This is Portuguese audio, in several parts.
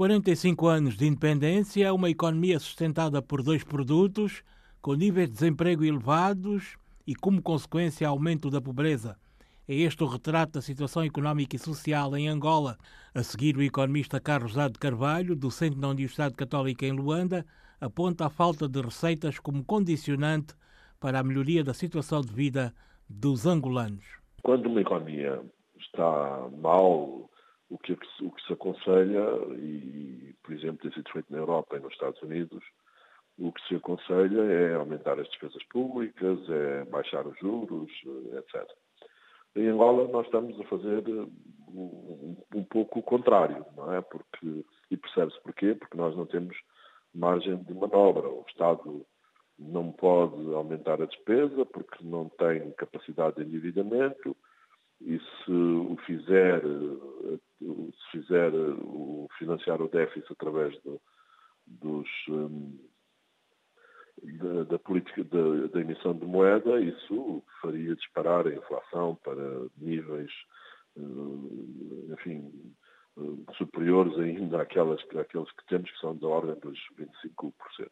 45 anos de independência, uma economia sustentada por dois produtos, com níveis de desemprego elevados e, como consequência, aumento da pobreza. É este o retrato da situação económica e social em Angola. A seguir, o economista Carlos Dado Carvalho, docente na Universidade Católica em Luanda, aponta a falta de receitas como condicionante para a melhoria da situação de vida dos angolanos. Quando uma economia está mal o que, o que se aconselha, e por exemplo tem sido feito na Europa e nos Estados Unidos, o que se aconselha é aumentar as despesas públicas, é baixar os juros, etc. Em Angola nós estamos a fazer um, um pouco o contrário, não é? Porque, e percebe-se porquê? Porque nós não temos margem de manobra. O Estado não pode aumentar a despesa porque não tem capacidade de endividamento, e se o fizer, se fizer o financiar o déficit através do, dos, um, da, da, política da, da, emissão de moeda, isso faria disparar a inflação para níveis, hum, enfim, hum, superiores ainda àquelas, àqueles que temos, que são da ordem dos 25%.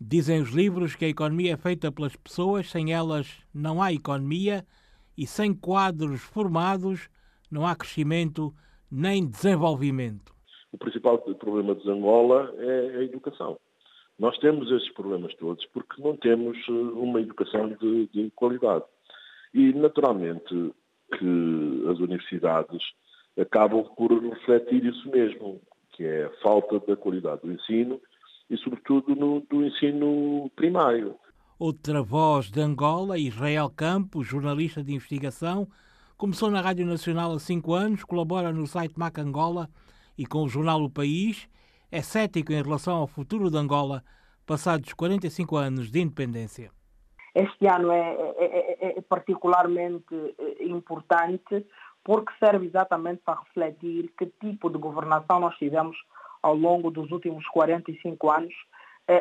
Dizem os livros que a economia é feita pelas pessoas, sem elas não há economia e sem quadros formados não há crescimento nem desenvolvimento. O principal problema de Angola é a educação. Nós temos esses problemas todos porque não temos eh, uma educação de, de qualidade. E, naturalmente, que as universidades acabam por refletir isso mesmo, que é a falta da qualidade do ensino e, sobretudo, no, do ensino primário. Outra voz de Angola, Israel Campos, jornalista de investigação, começou na Rádio Nacional há cinco anos, colabora no site Mac Angola e com o jornal O País, é cético em relação ao futuro de Angola, passados 45 anos de independência. Este ano é, é, é, é particularmente eh, importante porque serve exatamente para refletir que tipo de governação nós tivemos ao longo dos últimos 45 anos é,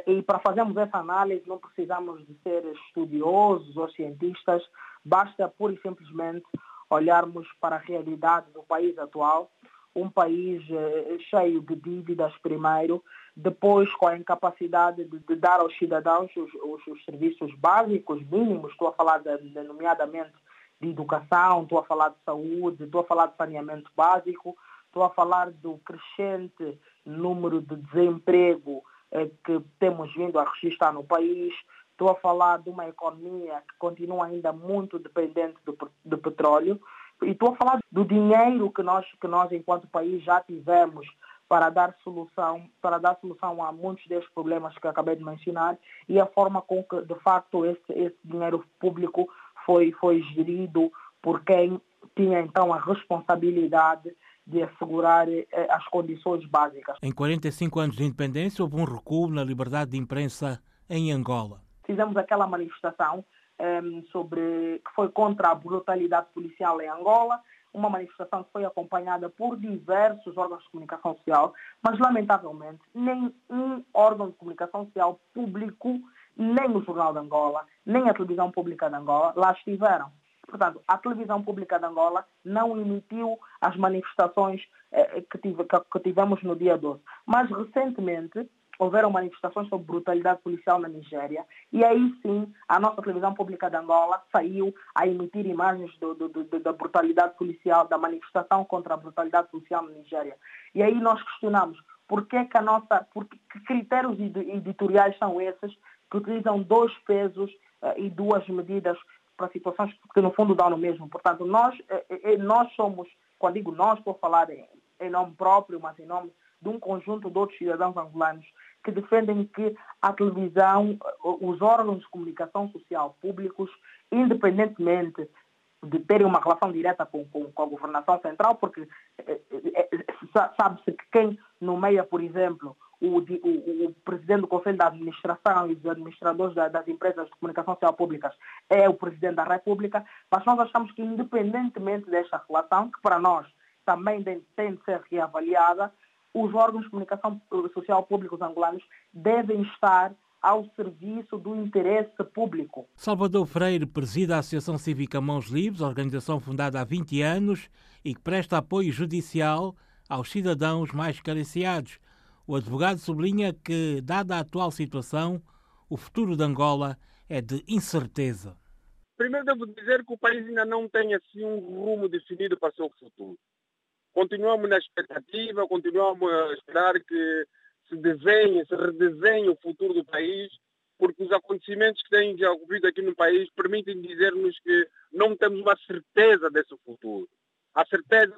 e para fazermos essa análise não precisamos de ser estudiosos ou cientistas, basta pura e simplesmente olharmos para a realidade do país atual, um país é, cheio de dívidas primeiro, depois com a incapacidade de, de dar aos cidadãos os, os, os, serviços básicos, mínimos, estou a falar de, nomeadamente de educação, estou a falar de saúde, estou a falar de saneamento básico, estou a falar do crescente número de desemprego eh, que temos vindo a registrar no país. Estou a falar de uma economia que continua ainda muito dependente do, do petróleo. E estou a falar do dinheiro que nós, que nós, enquanto país, já tivemos para dar solução, para dar solução a muitos desses problemas que acabei de mencionar e a forma com que, de facto, esse, esse dinheiro público foi, foi gerido por quem tinha então a responsabilidade de assegurar eh, as condições básicas. Em 45 anos de independência, houve um recuo na liberdade de imprensa em Angola. Fizemos aquela manifestação um, ehm, sobre que foi contra a brutalidade policial em Angola, uma manifestação que foi acompanhada por diversos órgãos de comunicação social, mas lamentavelmente nem um órgão de comunicação social público, nem o Jornal de Angola, nem a televisão pública de Angola lá estiveram. Portanto, a televisão pública de Angola não emitiu as manifestações eh, que, tive, que, tivemos no dia 12. Mas, recentemente, houveram manifestações sobre brutalidade policial na Nigéria e aí sim a nossa televisão pública de Angola saiu a emitir imagens do, do, do, da brutalidade policial, da manifestação contra a brutalidade policial na Nigéria. E aí nós questionamos por que, que a nossa, por que, que critérios editoriais são esses que utilizam dois pesos uh, e duas medidas para situações que no fundo dão no mesmo. Portanto, nós, eh, eh, nós somos, quando digo nós, estou a falar em, em nome próprio, mas em nome de um conjunto de outros cidadãos angolanos que defendem que a televisão, os órgãos de comunicação social públicos, independentemente de terem uma relação direta com, com, com a governação central, porque é, é, sabe-se que quem nomeia, por exemplo, o, o, o, presidente do Conselho da Administração e os administradores da, das empresas de comunicação social públicas é o presidente da República, mas nós achamos que, independentemente desta relação, que para nós também tem de ser reavaliada, os órgãos de comunicação social públicos angolanos devem estar ao serviço do interesse público. Salvador Freire preside a Associação Cívica Mãos Livres, organização fundada há 20 anos e que presta apoio judicial aos cidadãos mais carenciados. O advogado sublinha que, dada a atual situação, o futuro de Angola é de incerteza. Primeiro devo dizer que o país ainda não tem assim um rumo definido para o seu futuro. Continuamos na expectativa, continuamos a esperar que se desenhe, se redesenhe o futuro do país, porque os acontecimentos que têm já ocorrido aqui no país permitem dizer-nos que não temos uma certeza desse futuro. A certeza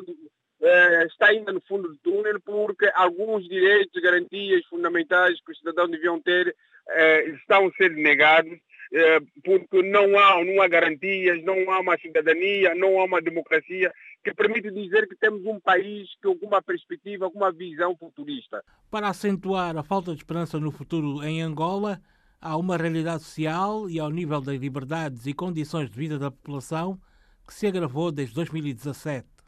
eh, está ainda no fundo do túnel porque alguns direitos, garantias fundamentais que os cidadãos deviam ter eh, estão a ser negados eh, porque não há, não há garantias, não há uma cidadania, não há uma democracia que permite dizer que temos um país com alguma perspectiva, alguma visão futurista. Para acentuar a falta de esperança no futuro em Angola, há uma realidade social e ao nível das liberdades e condições de vida da população que se agravou desde 2017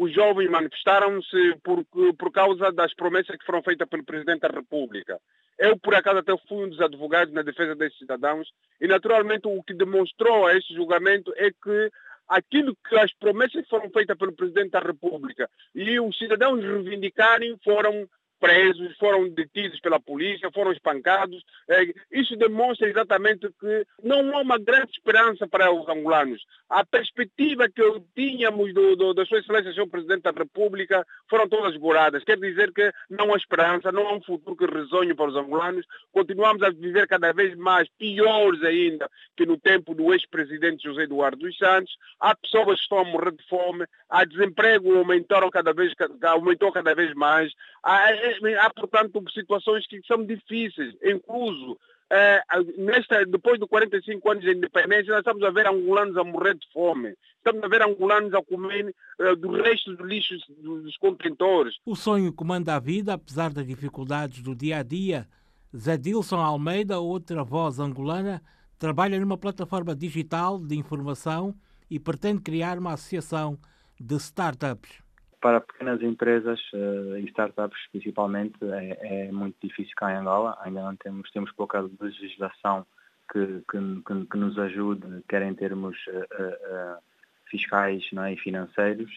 os jovens manifestaram-se por, por causa das promessas que foram feitas pelo Presidente da República. Eu, por acaso, até fui um dos advogados na defesa desses cidadãos e, naturalmente, o que demonstrou a este julgamento é que aquilo que as promessas que foram feitas pelo Presidente da República e os cidadãos reivindicarem foram presos, foram detidos pela polícia, foram espancados. É, isso demonstra exatamente que não há uma grande esperança para os angolanos. A perspectiva que tínhamos do, do, da Sua Excelência, Sr. Presidente da República, foram todas esgoradas. Quer dizer que não há esperança, não há um futuro que resonhe para os angolanos. Continuamos a viver cada vez mais piores ainda que no tempo do ex-presidente José Eduardo dos Santos. Há pessoas que estão a morrer de fome, há desemprego aumentaram cada vez, aumentou cada vez mais. Há, há, portanto, situações que são difíceis, incluso é, nesta, depois de 45 anos de independência, nós estamos a ver angolanos a morrer de fome. Estamos a ver angolanos a comer uh, do resto do lixo dos contentores. O sonho comanda a vida, apesar das dificuldades do dia a dia. Zé Dilson Almeida, outra voz angolana, trabalha numa plataforma digital de informação e pretende criar uma associação de startups para pequenas empresas uh, e startups principalmente é, é, muito difícil cá em Angola. Ainda não temos, temos pouca legislação que, que, que nos ajude, quer em termos uh, uh, fiscais não é, e financeiros,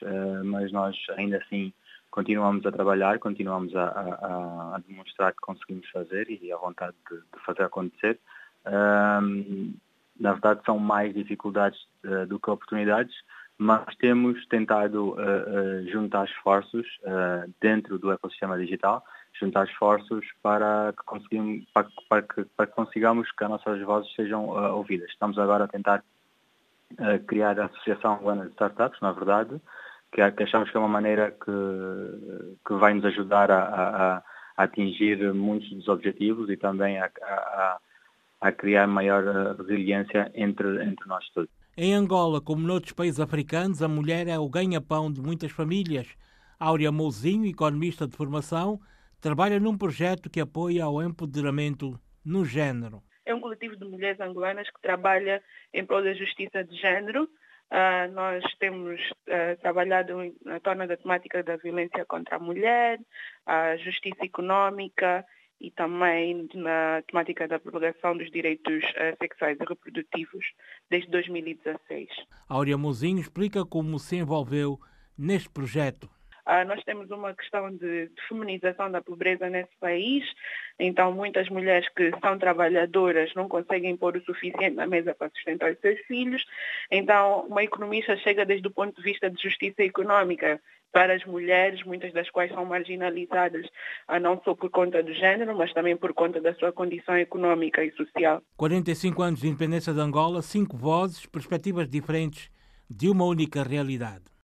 mas nós ainda assim continuamos a trabalhar, continuamos a, a, a, demonstrar que conseguimos fazer e a vontade de, de fazer acontecer. na verdade são mais dificuldades do que oportunidades, mas temos tentado uh, uh, juntar esforços uh, dentro do ecossistema digital, juntar esforços para que, conseguimos, para, para, que, para que consigamos que as nossas vozes sejam ouvidas. Estamos agora a tentar criar a Associação Angolana de Startups, na verdade, que, é, que, achamos que é uma maneira que, que vai nos ajudar a, a, a atingir muitos dos objetivos e também a, a, criar maior resiliência entre, entre nós todos. Em Angola, como noutros países africanos, a mulher é o ganha-pão de muitas famílias. Áurea Mouzinho, economista de formação, trabalha num projeto que apoia o empoderamento no género. É um coletivo de mulheres angolanas que trabalha em prol da justiça de género. Uh, nós temos uh, trabalhado na torna da temática da violência contra a mulher, a justiça econômica e também na temática da propagação dos direitos uh, sexuais e reprodutivos desde 2016. Áurea Mozinho explica como se envolveu neste projeto. Uh, nós temos uma questão de, de, feminização da pobreza nesse país, então muitas mulheres que são trabalhadoras não conseguem pôr o suficiente na mesa para sustentar os seus filhos, então uma economista chega desde o ponto de vista de justiça econômica para as mulheres, muitas das quais são marginalizadas, ah, não só por conta do género, mas também por conta da sua condição econômica e social. 45 anos de independência de Angola, cinco vozes, perspectivas diferentes de uma única realidade.